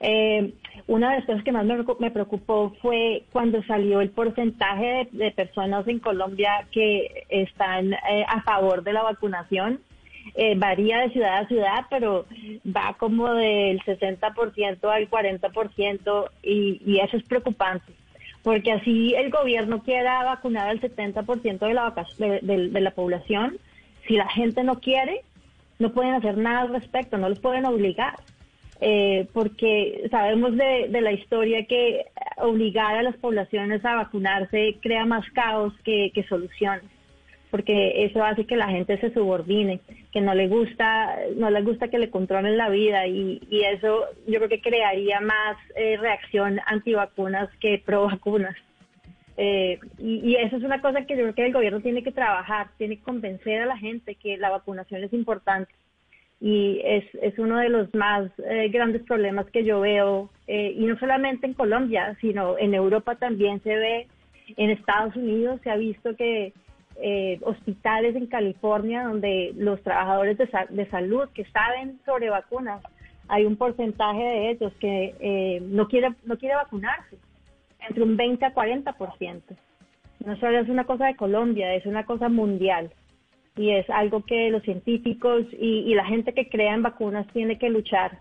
Eh, una de las cosas que más me, preocupó fue cuando salió el porcentaje de, personas en Colombia que están eh, a favor de la vacunación. Eh, varía de ciudad a ciudad, pero va como del 60% al 40% y, y eso es preocupante porque así el gobierno quiera vacunar al 70% de la, de, la población, si la gente no quiere, no pueden hacer nada al respecto, no los pueden obligar. Eh, porque sabemos de, la historia que obligar a las poblaciones a vacunarse crea más caos que soluciones porque eso hace que la gente se subordine, que no le gusta, no le gusta que le controlen la vida y, eso yo creo que crearía más eh, reacción antivacunas que pro vacunas. Eh, y, eso es una cosa que yo creo que el gobierno tiene que trabajar, tiene que convencer a la gente que la vacunación es importante. Y es, es uno de los más eh, grandes problemas que yo veo, y no solamente en Colombia, sino en Europa también se ve, en Estados Unidos se ha visto que eh, hospitales en California donde los trabajadores de, salud que saben sobre vacunas, hay un porcentaje de ellos que eh, no quiere no quiere vacunarse, entre un 20 a 40%. No solo es una cosa de Colombia, es una cosa mundial y es algo que los científicos y, la gente que crea en vacunas tiene que luchar